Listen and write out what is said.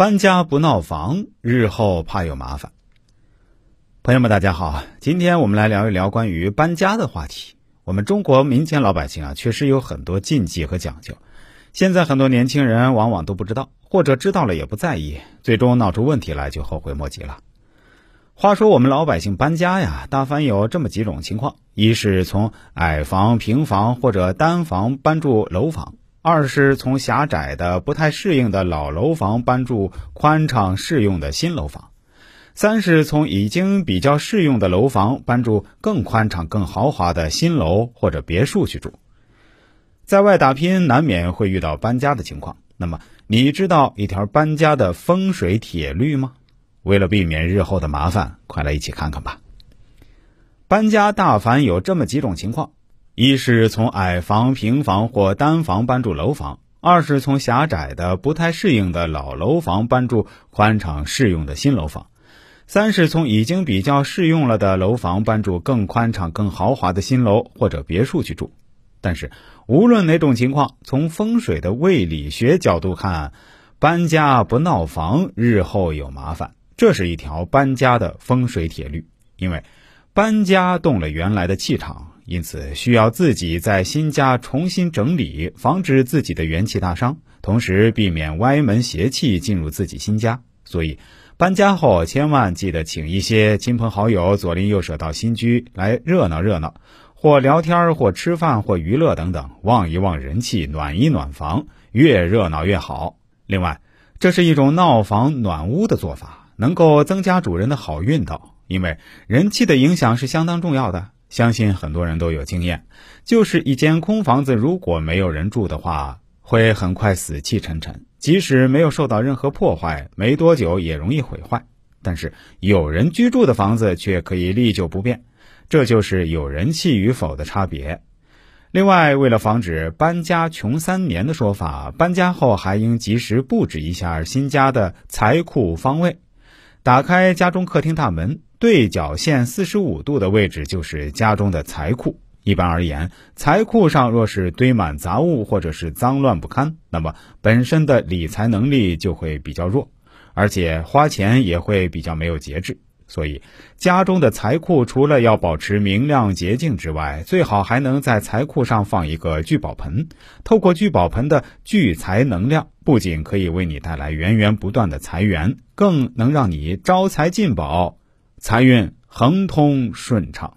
搬家不闹房，日后怕有麻烦。朋友们，大家好，今天我们来聊一聊关于搬家的话题。我们中国民间老百姓啊，确实有很多禁忌和讲究，现在很多年轻人往往都不知道，或者知道了也不在意，最终闹出问题来就后悔莫及了。话说我们老百姓搬家呀，大凡有这么几种情况：一是从矮房、平房或者单房搬住楼房。二是从狭窄的、不太适应的老楼房搬住宽敞适用的新楼房；三是从已经比较适用的楼房搬住更宽敞、更豪华的新楼或者别墅去住。在外打拼，难免会遇到搬家的情况。那么，你知道一条搬家的风水铁律吗？为了避免日后的麻烦，快来一起看看吧。搬家大凡有这么几种情况。一是从矮房、平房或单房搬住楼房；二是从狭窄的、不太适应的老楼房搬住宽敞适用的新楼房；三是从已经比较适用了的楼房搬住更宽敞、更豪华的新楼或者别墅去住。但是，无论哪种情况，从风水的卫理学角度看，搬家不闹房，日后有麻烦，这是一条搬家的风水铁律。因为搬家动了原来的气场。因此，需要自己在新家重新整理，防止自己的元气大伤，同时避免歪门邪气进入自己新家。所以，搬家后千万记得请一些亲朋好友左邻右舍到新居来热闹热闹，或聊天，或吃饭，或娱乐等等，旺一旺人气，暖一暖房，越热闹越好。另外，这是一种闹房暖屋的做法，能够增加主人的好运道，因为人气的影响是相当重要的。相信很多人都有经验，就是一间空房子，如果没有人住的话，会很快死气沉沉。即使没有受到任何破坏，没多久也容易毁坏。但是有人居住的房子却可以历久不变，这就是有人气与否的差别。另外，为了防止搬家穷三年的说法，搬家后还应及时布置一下新家的财库方位，打开家中客厅大门。对角线四十五度的位置就是家中的财库。一般而言，财库上若是堆满杂物或者是脏乱不堪，那么本身的理财能力就会比较弱，而且花钱也会比较没有节制。所以，家中的财库除了要保持明亮洁净之外，最好还能在财库上放一个聚宝盆。透过聚宝盆的聚财能量，不仅可以为你带来源源不断的财源，更能让你招财进宝。财运亨通顺畅。